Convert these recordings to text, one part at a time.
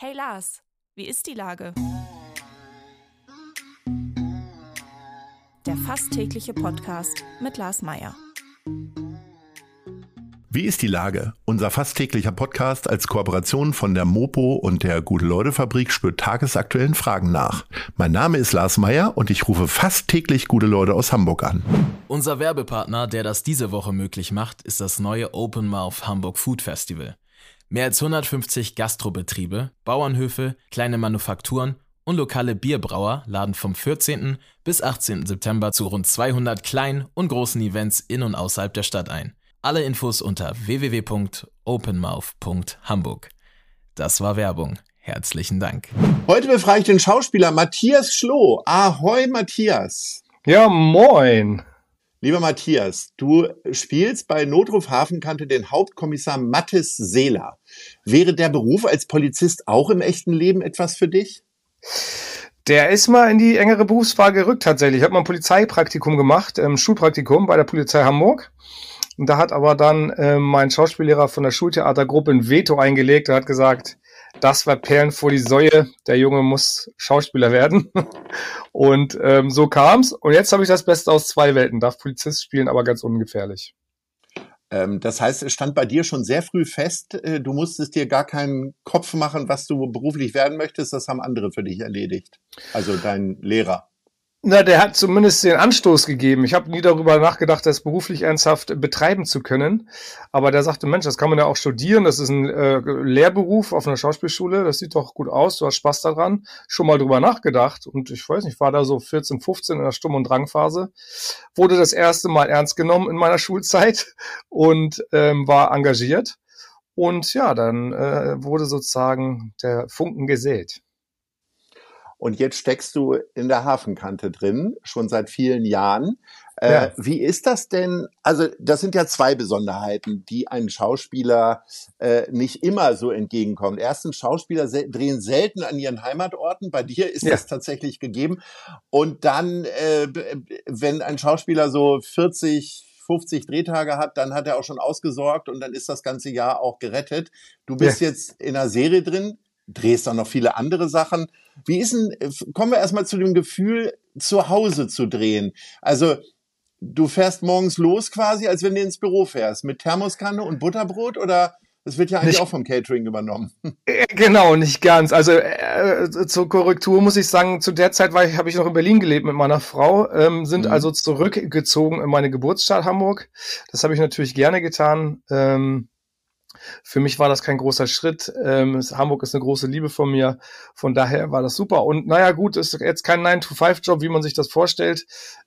Hey Lars, wie ist die Lage? Der fast tägliche Podcast mit Lars Meier. Wie ist die Lage? Unser fast täglicher Podcast als Kooperation von der Mopo und der Gute-Leute-Fabrik spürt tagesaktuellen Fragen nach. Mein Name ist Lars Meier und ich rufe fast täglich gute Leute aus Hamburg an. Unser Werbepartner, der das diese Woche möglich macht, ist das neue Open Mouth Hamburg Food Festival. Mehr als 150 Gastrobetriebe, Bauernhöfe, kleine Manufakturen und lokale Bierbrauer laden vom 14. bis 18. September zu rund 200 kleinen und großen Events in und außerhalb der Stadt ein. Alle Infos unter www.openmouth.hamburg. Das war Werbung. Herzlichen Dank. Heute befrage ich den Schauspieler Matthias Schloh. Ahoi, Matthias. Ja, moin. Lieber Matthias, du spielst bei Notruf Hafenkante den Hauptkommissar Mattes Seeler. Wäre der Beruf als Polizist auch im echten Leben etwas für dich? Der ist mal in die engere Berufswahl gerückt tatsächlich. Ich habe mal ein Polizeipraktikum gemacht, ähm, Schulpraktikum bei der Polizei Hamburg. Und da hat aber dann äh, mein Schauspiellehrer von der Schultheatergruppe ein Veto eingelegt. Er hat gesagt, das war Perlen vor die Säue. Der Junge muss Schauspieler werden. Und ähm, so kam's. Und jetzt habe ich das Beste aus zwei Welten. Darf Polizist spielen, aber ganz ungefährlich. Ähm, das heißt, es stand bei dir schon sehr früh fest, äh, du musstest dir gar keinen Kopf machen, was du beruflich werden möchtest. Das haben andere für dich erledigt. Also dein Lehrer. Na, der hat zumindest den Anstoß gegeben. Ich habe nie darüber nachgedacht, das beruflich ernsthaft betreiben zu können. Aber der sagte, Mensch, das kann man ja auch studieren. Das ist ein äh, Lehrberuf auf einer Schauspielschule. Das sieht doch gut aus. Du hast Spaß daran. Schon mal drüber nachgedacht. Und ich weiß nicht, war da so 14, 15 in der Stumm- und Drangphase. Wurde das erste Mal ernst genommen in meiner Schulzeit und ähm, war engagiert. Und ja, dann äh, wurde sozusagen der Funken gesät. Und jetzt steckst du in der Hafenkante drin, schon seit vielen Jahren. Äh, ja. Wie ist das denn? Also, das sind ja zwei Besonderheiten, die einen Schauspieler äh, nicht immer so entgegenkommen. Erstens, Schauspieler se drehen selten an ihren Heimatorten. Bei dir ist ja. das tatsächlich gegeben. Und dann, äh, wenn ein Schauspieler so 40, 50 Drehtage hat, dann hat er auch schon ausgesorgt und dann ist das ganze Jahr auch gerettet. Du bist ja. jetzt in einer Serie drin, drehst auch noch viele andere Sachen. Wie ist denn, kommen wir erstmal zu dem Gefühl, zu Hause zu drehen? Also, du fährst morgens los quasi, als wenn du ins Büro fährst, mit Thermoskanne und Butterbrot oder das wird ja eigentlich nicht, auch vom Catering übernommen. Äh, genau, nicht ganz. Also äh, zur Korrektur muss ich sagen, zu der Zeit habe ich noch in Berlin gelebt mit meiner Frau, ähm, sind mhm. also zurückgezogen in meine Geburtsstadt Hamburg. Das habe ich natürlich gerne getan. Ähm, für mich war das kein großer Schritt. Ähm, Hamburg ist eine große Liebe von mir. Von daher war das super. Und naja, gut, ist jetzt kein 9-to-5-Job, wie man sich das vorstellt.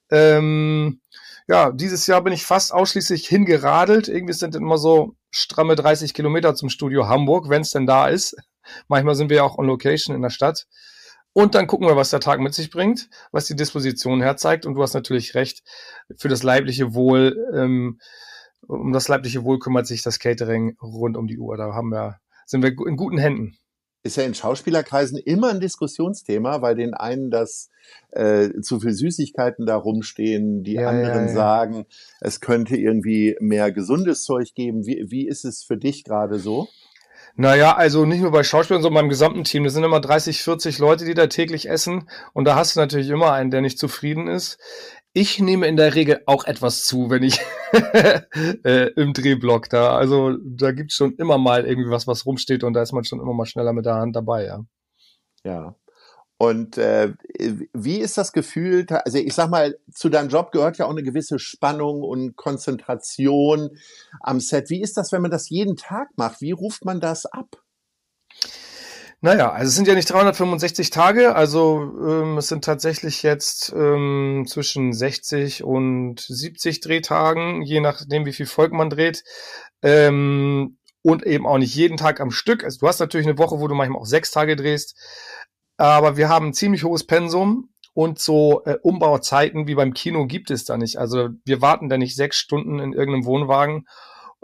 Ähm, ja, dieses Jahr bin ich fast ausschließlich hingeradelt. Irgendwie sind immer so stramme 30 Kilometer zum Studio Hamburg, wenn es denn da ist. Manchmal sind wir ja auch on Location in der Stadt. Und dann gucken wir, was der Tag mit sich bringt, was die Disposition herzeigt. Und du hast natürlich recht, für das leibliche Wohl ähm, um das leibliche Wohl kümmert sich das Catering rund um die Uhr. Da haben wir, sind wir in guten Händen. Ist ja in Schauspielerkreisen immer ein Diskussionsthema, weil den einen das äh, zu viel Süßigkeiten da rumstehen, die ja, anderen ja, ja. sagen, es könnte irgendwie mehr gesundes Zeug geben. Wie, wie ist es für dich gerade so? Naja, also nicht nur bei Schauspielern, sondern beim gesamten Team. Das sind immer 30, 40 Leute, die da täglich essen. Und da hast du natürlich immer einen, der nicht zufrieden ist. Ich nehme in der Regel auch etwas zu, wenn ich äh, im Drehblock da. Also da gibt's schon immer mal irgendwie was, was rumsteht und da ist man schon immer mal schneller mit der Hand dabei, ja. Ja. Und äh, wie ist das Gefühl? Also ich sag mal, zu deinem Job gehört ja auch eine gewisse Spannung und Konzentration am Set. Wie ist das, wenn man das jeden Tag macht? Wie ruft man das ab? Naja, also es sind ja nicht 365 Tage, also ähm, es sind tatsächlich jetzt ähm, zwischen 60 und 70 Drehtagen, je nachdem, wie viel Volk man dreht. Ähm, und eben auch nicht jeden Tag am Stück. Also du hast natürlich eine Woche, wo du manchmal auch sechs Tage drehst, aber wir haben ein ziemlich hohes Pensum und so äh, Umbauzeiten wie beim Kino gibt es da nicht. Also wir warten da nicht sechs Stunden in irgendeinem Wohnwagen.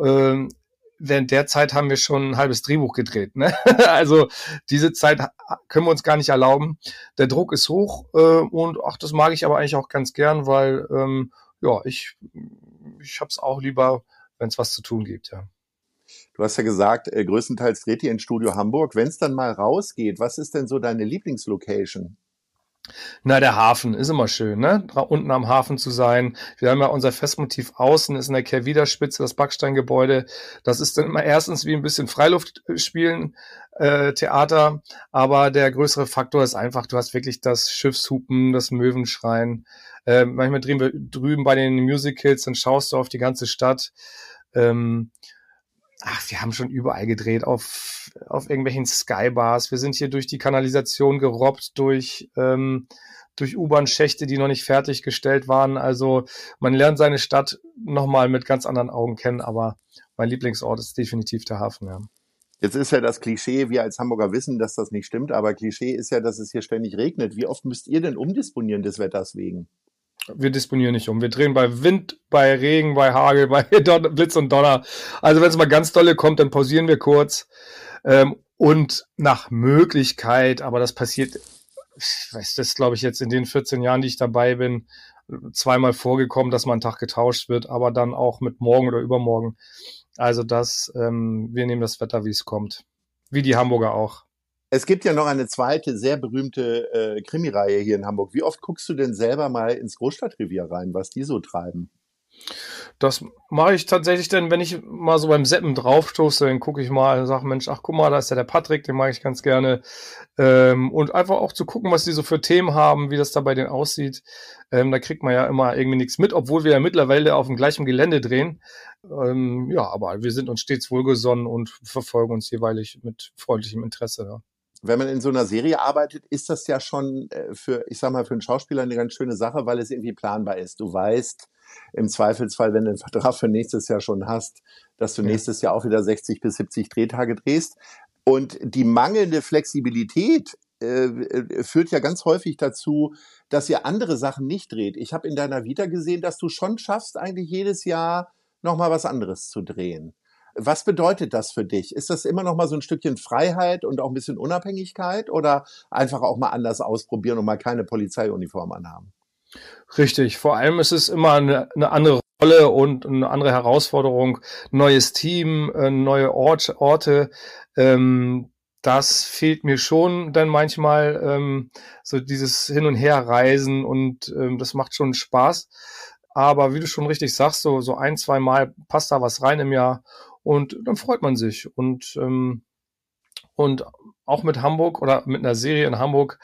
Ähm, während der Zeit haben wir schon ein halbes Drehbuch gedreht. Ne? also diese Zeit können wir uns gar nicht erlauben. Der Druck ist hoch äh, und ach, das mag ich aber eigentlich auch ganz gern, weil ähm, ja, ich, ich hab's auch lieber, wenn es was zu tun gibt, ja. Du hast ja gesagt, äh, größtenteils dreht ihr in Studio Hamburg. Wenn es dann mal rausgeht, was ist denn so deine Lieblingslocation? Na, der Hafen ist immer schön, ne? Unten am Hafen zu sein. Wir haben ja unser Festmotiv außen, ist in der Kehrwiederspitze, das Backsteingebäude. Das ist dann immer erstens wie ein bisschen Freiluftspielen, äh, Theater. Aber der größere Faktor ist einfach, du hast wirklich das Schiffshupen, das Möwenschreien. Äh, manchmal drehen wir drüben bei den Musicals, dann schaust du auf die ganze Stadt. Ähm, ach, wir haben schon überall gedreht, auf, auf irgendwelchen Skybars. Wir sind hier durch die Kanalisation gerobbt, durch, ähm, durch U-Bahn-Schächte, die noch nicht fertiggestellt waren. Also man lernt seine Stadt nochmal mit ganz anderen Augen kennen, aber mein Lieblingsort ist definitiv der Hafen, ja. Jetzt ist ja das Klischee, wir als Hamburger wissen, dass das nicht stimmt, aber Klischee ist ja, dass es hier ständig regnet. Wie oft müsst ihr denn umdisponieren des Wetters wegen? Wir disponieren nicht um. Wir drehen bei Wind, bei Regen, bei Hagel, bei Blitz und Donner. Also wenn es mal ganz dolle kommt, dann pausieren wir kurz. Ähm, und nach Möglichkeit, aber das passiert, ich weiß das, glaube ich, jetzt in den 14 Jahren, die ich dabei bin, zweimal vorgekommen, dass mal ein Tag getauscht wird, aber dann auch mit morgen oder übermorgen. Also das, ähm, wir nehmen das Wetter, wie es kommt. Wie die Hamburger auch. Es gibt ja noch eine zweite sehr berühmte äh, Krimireihe hier in Hamburg. Wie oft guckst du denn selber mal ins Großstadtrevier rein, was die so treiben? Das mache ich tatsächlich dann, wenn ich mal so beim Seppen draufstoße, dann gucke ich mal und sage, Mensch, ach guck mal, da ist ja der Patrick, den mag ich ganz gerne. Ähm, und einfach auch zu gucken, was die so für Themen haben, wie das da bei denen aussieht. Ähm, da kriegt man ja immer irgendwie nichts mit, obwohl wir ja mittlerweile auf dem gleichen Gelände drehen. Ähm, ja, aber wir sind uns stets wohlgesonnen und verfolgen uns jeweilig mit freundlichem Interesse. Ja wenn man in so einer Serie arbeitet, ist das ja schon äh, für, ich sag mal, für einen Schauspieler eine ganz schöne Sache, weil es irgendwie planbar ist. Du weißt im Zweifelsfall, wenn du einen Vertrag für nächstes Jahr schon hast, dass du ja. nächstes Jahr auch wieder 60 bis 70 Drehtage drehst. Und die mangelnde Flexibilität äh, äh, führt ja ganz häufig dazu, dass ihr andere Sachen nicht dreht. Ich habe in deiner Vita gesehen, dass du schon schaffst, eigentlich jedes Jahr nochmal was anderes zu drehen. Was bedeutet das für dich? Ist das immer noch mal so ein Stückchen Freiheit und auch ein bisschen Unabhängigkeit oder einfach auch mal anders ausprobieren und mal keine Polizeiuniform anhaben? Richtig. Vor allem ist es immer eine, eine andere Rolle und eine andere Herausforderung. Neues Team, äh, neue Ort, Orte. Ähm, das fehlt mir schon dann manchmal, ähm, so dieses Hin- und Herreisen und ähm, das macht schon Spaß. Aber wie du schon richtig sagst, so, so ein, zwei Mal passt da was rein im Jahr und dann freut man sich. Und, ähm, und auch mit Hamburg oder mit einer Serie in Hamburg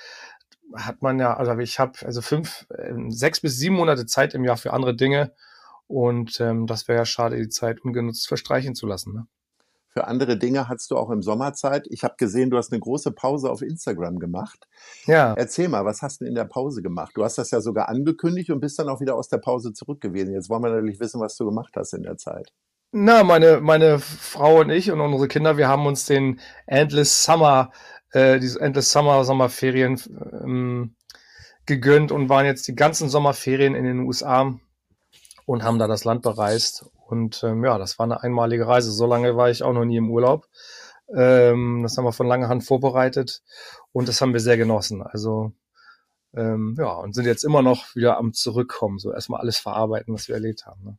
hat man ja, also ich habe also fünf, äh, sechs bis sieben Monate Zeit im Jahr für andere Dinge. Und ähm, das wäre ja schade, die Zeit ungenutzt verstreichen zu lassen. Ne? Für andere Dinge hast du auch im Sommerzeit. Ich habe gesehen, du hast eine große Pause auf Instagram gemacht. Ja. Erzähl mal, was hast du in der Pause gemacht? Du hast das ja sogar angekündigt und bist dann auch wieder aus der Pause zurück gewesen. Jetzt wollen wir natürlich wissen, was du gemacht hast in der Zeit. Na, meine, meine Frau und ich und unsere Kinder, wir haben uns den Endless Summer, äh, diese Endless Summer Sommerferien ähm, gegönnt und waren jetzt die ganzen Sommerferien in den USA und haben da das Land bereist. Und ähm, ja, das war eine einmalige Reise. So lange war ich auch noch nie im Urlaub. Ähm, das haben wir von langer Hand vorbereitet und das haben wir sehr genossen. Also ähm, ja, und sind jetzt immer noch wieder am Zurückkommen. So erstmal alles verarbeiten, was wir erlebt haben. Ne?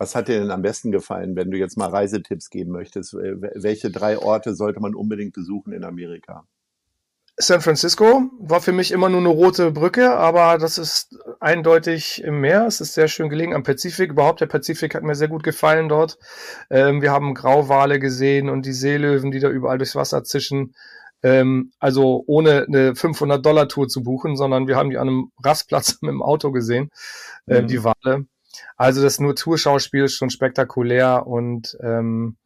Was hat dir denn am besten gefallen, wenn du jetzt mal Reisetipps geben möchtest? Welche drei Orte sollte man unbedingt besuchen in Amerika? San Francisco war für mich immer nur eine rote Brücke, aber das ist eindeutig im Meer. Es ist sehr schön gelegen am Pazifik. Überhaupt der Pazifik hat mir sehr gut gefallen dort. Ähm, wir haben Grauwale gesehen und die Seelöwen, die da überall durchs Wasser zischen. Ähm, also ohne eine 500-Dollar-Tour zu buchen, sondern wir haben die an einem Rastplatz mit dem Auto gesehen, äh, mhm. die Wale. Also das Naturschauspiel ist schon spektakulär und ähm,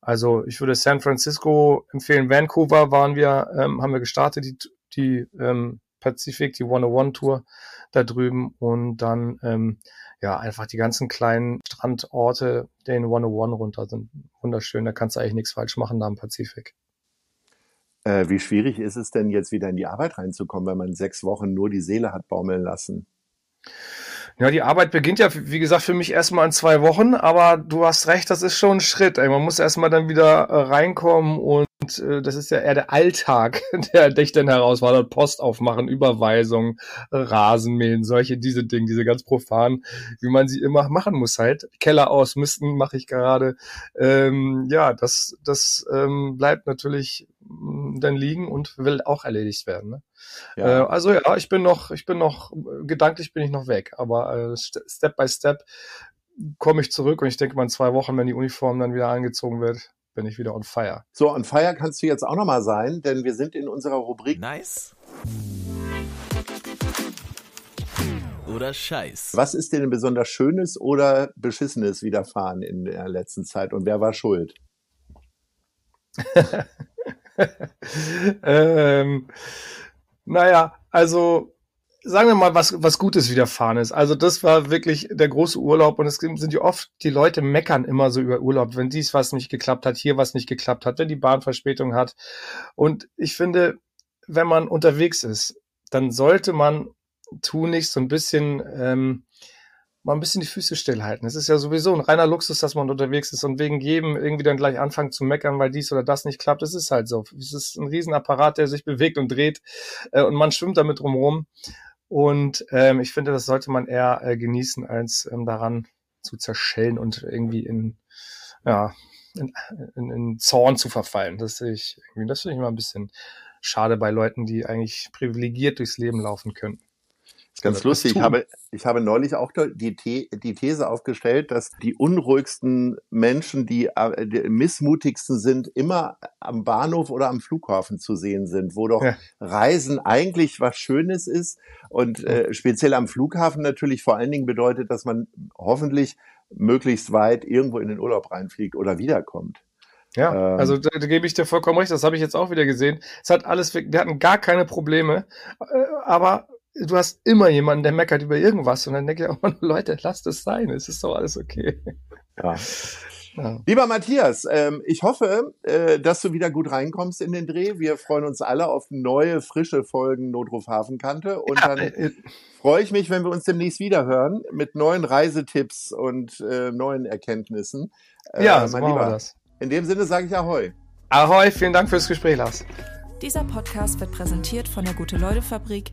also ich würde San Francisco empfehlen. Vancouver waren wir, ähm, haben wir gestartet, die, die ähm, Pacific, die 101 Tour da drüben und dann ähm, ja einfach die ganzen kleinen Strandorte, den 101 runter sind wunderschön. Da kannst du eigentlich nichts falsch machen da im Pazifik. Äh, wie schwierig ist es denn jetzt wieder in die Arbeit reinzukommen, wenn man sechs Wochen nur die Seele hat baumeln lassen? Ja, die Arbeit beginnt ja, wie gesagt, für mich erstmal in zwei Wochen, aber du hast recht, das ist schon ein Schritt. Ey. Man muss erstmal dann wieder äh, reinkommen und äh, das ist ja eher der Alltag, der dich dann herausfordert. Post aufmachen, Überweisung, Rasenmähen, solche, diese Dinge, diese ganz profanen, wie man sie immer machen muss halt. Keller ausmisten mache ich gerade. Ähm, ja, das, das ähm, bleibt natürlich mm, dann liegen und will auch erledigt werden. Ne? Ja. Äh, also ja, ich bin noch, ich bin noch, gedanklich bin ich noch weg, aber äh, Step by Step komme ich zurück und ich denke mal in zwei Wochen, wenn die Uniform dann wieder angezogen wird, bin ich wieder on fire. So, on fire kannst du jetzt auch nochmal sein, denn wir sind in unserer Rubrik Nice. Oder Scheiß. Was ist dir denn besonders Schönes oder Beschissenes widerfahren in der letzten Zeit und wer war schuld? ähm, naja, also sagen wir mal, was, was Gutes widerfahren ist. Also das war wirklich der große Urlaub und es sind ja oft, die Leute meckern immer so über Urlaub, wenn dies was nicht geklappt hat, hier was nicht geklappt hat, wenn die Bahn Verspätung hat. Und ich finde, wenn man unterwegs ist, dann sollte man tunlichst so ein bisschen ähm, mal ein bisschen die Füße stillhalten. Es ist ja sowieso ein reiner Luxus, dass man unterwegs ist und wegen jedem irgendwie dann gleich anfangen zu meckern, weil dies oder das nicht klappt. Es ist halt so. Es ist ein Riesenapparat, der sich bewegt und dreht äh, und man schwimmt damit drumherum. Und ähm, ich finde, das sollte man eher äh, genießen, als ähm, daran zu zerschellen und irgendwie in, ja, in, in, in Zorn zu verfallen. Das sehe ich das finde ich immer ein bisschen schade bei Leuten, die eigentlich privilegiert durchs Leben laufen können. Ganz lustig. Ich habe, ich habe neulich auch die, die These aufgestellt, dass die unruhigsten Menschen, die, äh, die missmutigsten sind, immer am Bahnhof oder am Flughafen zu sehen sind, wo doch ja. Reisen eigentlich was Schönes ist und äh, speziell am Flughafen natürlich vor allen Dingen bedeutet, dass man hoffentlich möglichst weit irgendwo in den Urlaub reinfliegt oder wiederkommt. Ja, ähm, also da, da gebe ich dir vollkommen recht, das habe ich jetzt auch wieder gesehen. Es hat alles, wir hatten gar keine Probleme, äh, aber du hast immer jemanden, der meckert über irgendwas und dann denke ich auch mal, Leute, lasst es sein, es ist doch alles okay. Ja. Ja. Lieber Matthias, ähm, ich hoffe, äh, dass du wieder gut reinkommst in den Dreh. Wir freuen uns alle auf neue, frische Folgen Notruf Hafenkante. Und ja, dann äh, freue ich mich, wenn wir uns demnächst wieder hören mit neuen Reisetipps und äh, neuen Erkenntnissen. Äh, ja, so mein Lieber. Das. In dem Sinne sage ich Ahoi. Ahoi, vielen Dank fürs Gespräch, Lars. Dieser Podcast wird präsentiert von der Gute-Leute-Fabrik,